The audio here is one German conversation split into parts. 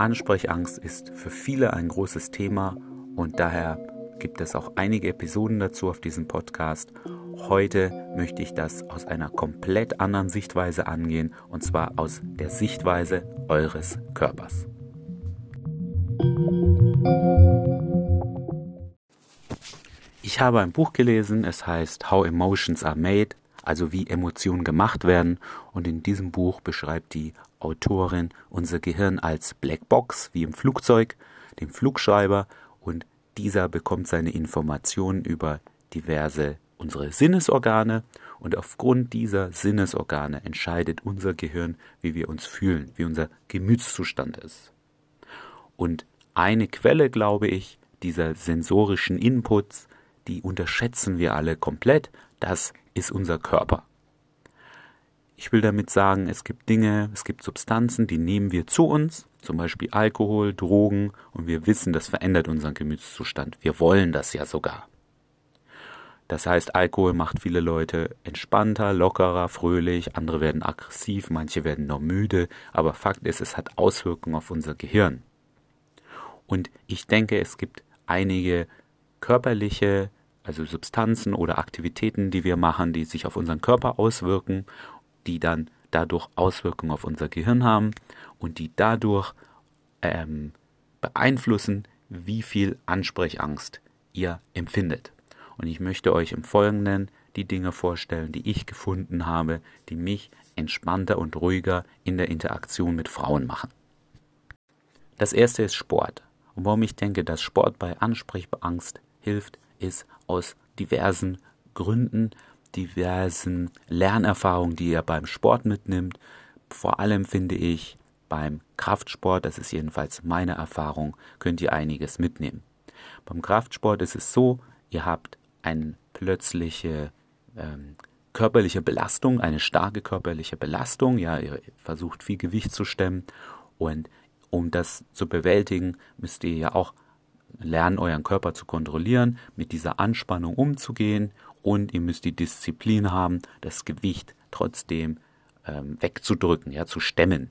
Ansprechangst ist für viele ein großes Thema und daher gibt es auch einige Episoden dazu auf diesem Podcast. Heute möchte ich das aus einer komplett anderen Sichtweise angehen und zwar aus der Sichtweise eures Körpers. Ich habe ein Buch gelesen, es heißt How Emotions Are Made, also wie Emotionen gemacht werden. Und in diesem Buch beschreibt die Autorin unser Gehirn als Blackbox wie im Flugzeug, dem Flugschreiber. Und dieser bekommt seine Informationen über diverse unsere Sinnesorgane. Und aufgrund dieser Sinnesorgane entscheidet unser Gehirn, wie wir uns fühlen, wie unser Gemütszustand ist. Und eine Quelle, glaube ich, dieser sensorischen Inputs, die unterschätzen wir alle komplett, das ist unser Körper. Ich will damit sagen, es gibt Dinge, es gibt Substanzen, die nehmen wir zu uns, zum Beispiel Alkohol, Drogen, und wir wissen, das verändert unseren Gemütszustand. Wir wollen das ja sogar. Das heißt, Alkohol macht viele Leute entspannter, lockerer, fröhlich, andere werden aggressiv, manche werden noch müde, aber Fakt ist, es hat Auswirkungen auf unser Gehirn. Und ich denke, es gibt einige körperliche, also Substanzen oder Aktivitäten, die wir machen, die sich auf unseren Körper auswirken die dann dadurch Auswirkungen auf unser Gehirn haben und die dadurch ähm, beeinflussen, wie viel Ansprechangst ihr empfindet. Und ich möchte euch im Folgenden die Dinge vorstellen, die ich gefunden habe, die mich entspannter und ruhiger in der Interaktion mit Frauen machen. Das erste ist Sport. Und warum ich denke, dass Sport bei Ansprechangst hilft, ist aus diversen Gründen, diversen Lernerfahrungen, die ihr beim Sport mitnimmt. Vor allem finde ich beim Kraftsport, das ist jedenfalls meine Erfahrung, könnt ihr einiges mitnehmen. Beim Kraftsport ist es so, ihr habt eine plötzliche ähm, körperliche Belastung, eine starke körperliche Belastung, ja, ihr versucht viel Gewicht zu stemmen und um das zu bewältigen, müsst ihr ja auch lernen, euren Körper zu kontrollieren, mit dieser Anspannung umzugehen und ihr müsst die Disziplin haben, das Gewicht trotzdem ähm, wegzudrücken, ja, zu stemmen.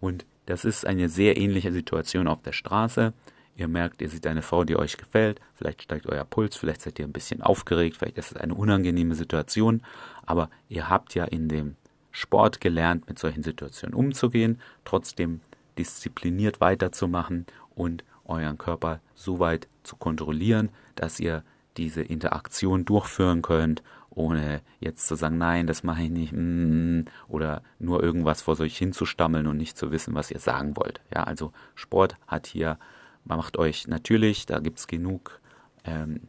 Und das ist eine sehr ähnliche Situation auf der Straße. Ihr merkt, ihr seht eine Frau, die euch gefällt, vielleicht steigt euer Puls, vielleicht seid ihr ein bisschen aufgeregt, vielleicht ist es eine unangenehme Situation, aber ihr habt ja in dem Sport gelernt, mit solchen Situationen umzugehen, trotzdem diszipliniert weiterzumachen und euren Körper so weit zu kontrollieren, dass ihr diese Interaktion durchführen könnt, ohne jetzt zu sagen, nein, das mache ich nicht, mm, oder nur irgendwas vor euch hinzustammeln und nicht zu wissen, was ihr sagen wollt. Ja, also Sport hat hier, macht euch natürlich, da gibt es genug ähm,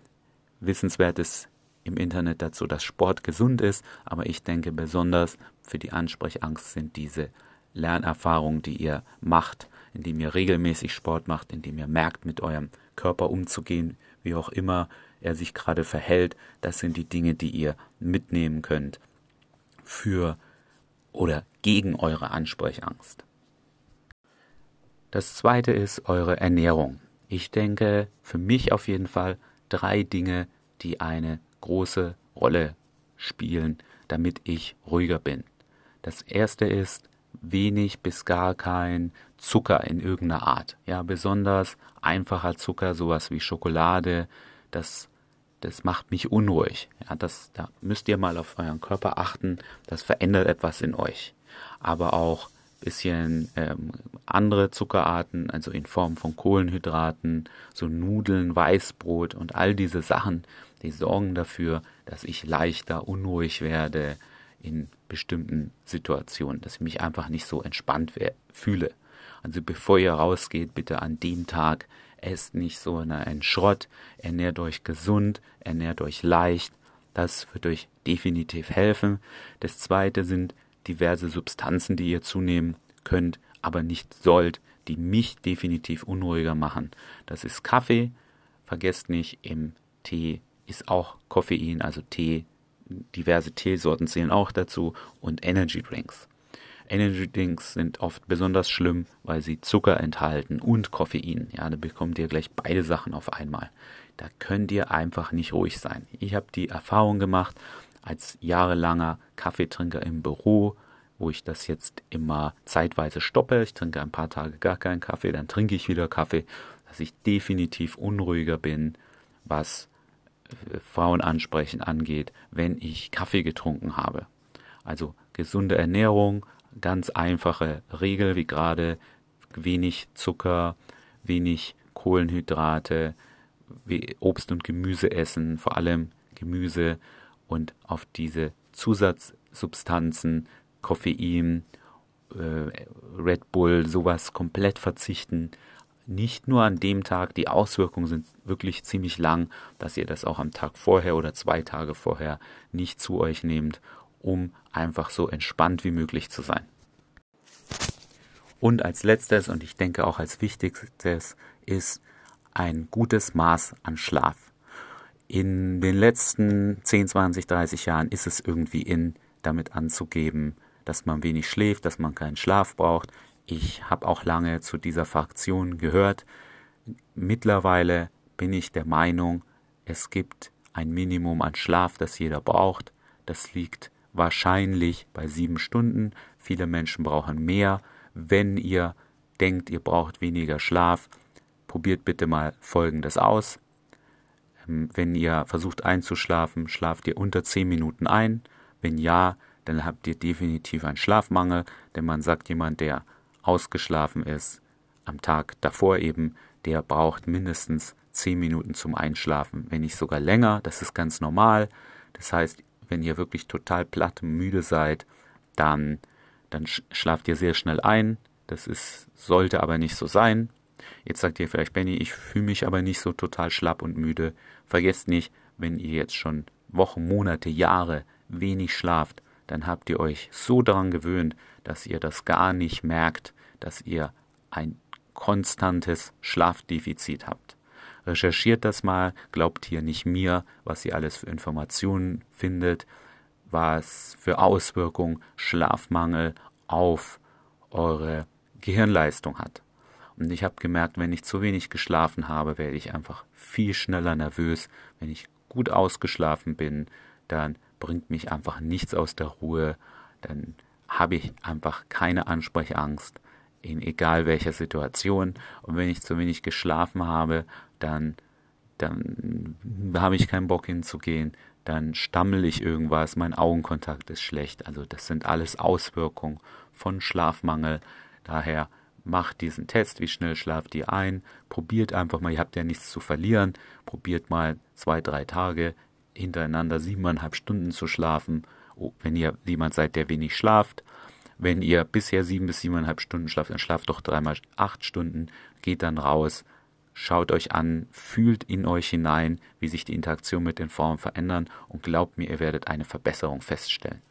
Wissenswertes im Internet dazu, dass Sport gesund ist, aber ich denke besonders für die Ansprechangst sind diese Lernerfahrungen, die ihr macht, indem ihr regelmäßig Sport macht, indem ihr merkt, mit eurem Körper umzugehen, wie auch immer er sich gerade verhält. Das sind die Dinge, die ihr mitnehmen könnt für oder gegen eure Ansprechangst. Das zweite ist eure Ernährung. Ich denke für mich auf jeden Fall drei Dinge, die eine große Rolle spielen, damit ich ruhiger bin. Das erste ist wenig bis gar kein Zucker in irgendeiner Art. Ja, besonders einfacher Zucker, sowas wie Schokolade, das das macht mich unruhig. Ja, das, da müsst ihr mal auf euren Körper achten. Das verändert etwas in euch. Aber auch bisschen ähm, andere Zuckerarten, also in Form von Kohlenhydraten, so Nudeln, Weißbrot und all diese Sachen, die sorgen dafür, dass ich leichter unruhig werde in bestimmten Situationen, dass ich mich einfach nicht so entspannt fühle. Also bevor ihr rausgeht, bitte an dem Tag esst nicht so einen Schrott, ernährt euch gesund, ernährt euch leicht. Das wird euch definitiv helfen. Das zweite sind diverse Substanzen, die ihr zunehmen könnt, aber nicht sollt, die mich definitiv unruhiger machen. Das ist Kaffee. Vergesst nicht, im Tee ist auch Koffein, also Tee. Diverse Teesorten zählen auch dazu und Energy Drinks. Energy Drinks sind oft besonders schlimm, weil sie Zucker enthalten und Koffein. Ja, da bekommt ihr gleich beide Sachen auf einmal. Da könnt ihr einfach nicht ruhig sein. Ich habe die Erfahrung gemacht, als jahrelanger Kaffeetrinker im Büro, wo ich das jetzt immer zeitweise stoppe. Ich trinke ein paar Tage gar keinen Kaffee, dann trinke ich wieder Kaffee, dass ich definitiv unruhiger bin, was äh, Frauenansprechen angeht, wenn ich Kaffee getrunken habe. Also gesunde Ernährung, ganz einfache Regel wie gerade wenig Zucker, wenig Kohlenhydrate, Obst und Gemüse essen, vor allem Gemüse und auf diese Zusatzsubstanzen, Koffein, äh, Red Bull, sowas komplett verzichten. Nicht nur an dem Tag, die Auswirkungen sind wirklich ziemlich lang, dass ihr das auch am Tag vorher oder zwei Tage vorher nicht zu euch nehmt, um einfach so entspannt wie möglich zu sein. Und als letztes und ich denke auch als wichtigstes ist ein gutes Maß an Schlaf. In den letzten 10, 20, 30 Jahren ist es irgendwie in, damit anzugeben, dass man wenig schläft, dass man keinen Schlaf braucht. Ich habe auch lange zu dieser Fraktion gehört. Mittlerweile bin ich der Meinung, es gibt ein Minimum an Schlaf, das jeder braucht. Das liegt wahrscheinlich bei sieben Stunden. Viele Menschen brauchen mehr. Wenn ihr denkt, ihr braucht weniger Schlaf, probiert bitte mal Folgendes aus. Ähm, wenn ihr versucht einzuschlafen, schlaft ihr unter zehn Minuten ein. Wenn ja, dann habt ihr definitiv einen Schlafmangel, denn man sagt, jemand, der ausgeschlafen ist, am Tag davor eben, der braucht mindestens zehn Minuten zum Einschlafen, wenn nicht sogar länger. Das ist ganz normal. Das heißt, wenn ihr wirklich total platt müde seid, dann, dann schlaft ihr sehr schnell ein. Das ist, sollte aber nicht so sein. Jetzt sagt ihr vielleicht, Benny, ich fühle mich aber nicht so total schlapp und müde. Vergesst nicht, wenn ihr jetzt schon Wochen, Monate, Jahre wenig schlaft, dann habt ihr euch so daran gewöhnt, dass ihr das gar nicht merkt, dass ihr ein konstantes Schlafdefizit habt. Recherchiert das mal, glaubt hier nicht mir, was ihr alles für Informationen findet, was für Auswirkungen Schlafmangel auf eure Gehirnleistung hat. Und ich habe gemerkt, wenn ich zu wenig geschlafen habe, werde ich einfach viel schneller nervös. Wenn ich gut ausgeschlafen bin, dann bringt mich einfach nichts aus der Ruhe. Dann habe ich einfach keine Ansprechangst in egal welcher Situation. Und wenn ich zu wenig geschlafen habe, dann, dann habe ich keinen Bock hinzugehen. Dann stammel ich irgendwas, mein Augenkontakt ist schlecht. Also das sind alles Auswirkungen von Schlafmangel. Daher macht diesen Test, wie schnell schlaft ihr ein, probiert einfach mal, ihr habt ja nichts zu verlieren, probiert mal zwei, drei Tage hintereinander siebeneinhalb Stunden zu schlafen, oh, wenn ihr jemand seid, der wenig schlaft. Wenn ihr bisher sieben bis siebeneinhalb Stunden schlaft, dann schlaft doch dreimal acht Stunden, geht dann raus, schaut euch an, fühlt in euch hinein, wie sich die Interaktion mit den Formen verändern und glaubt mir, ihr werdet eine Verbesserung feststellen.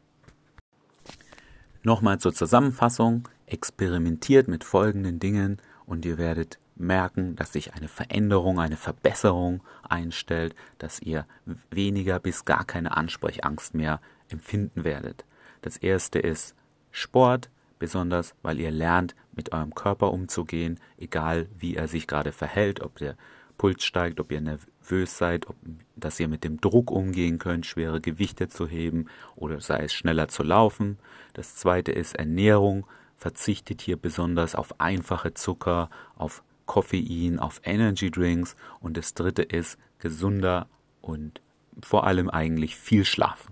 Nochmal zur Zusammenfassung experimentiert mit folgenden Dingen und ihr werdet merken, dass sich eine Veränderung, eine Verbesserung einstellt, dass ihr weniger bis gar keine Ansprechangst mehr empfinden werdet. Das erste ist Sport, besonders weil ihr lernt, mit eurem Körper umzugehen, egal wie er sich gerade verhält, ob der Puls steigt, ob ihr nervös seid, ob, dass ihr mit dem Druck umgehen könnt, schwere Gewichte zu heben oder sei es schneller zu laufen. Das zweite ist Ernährung, verzichtet hier besonders auf einfache Zucker, auf Koffein, auf Energy Drinks und das dritte ist gesunder und vor allem eigentlich viel Schlaf.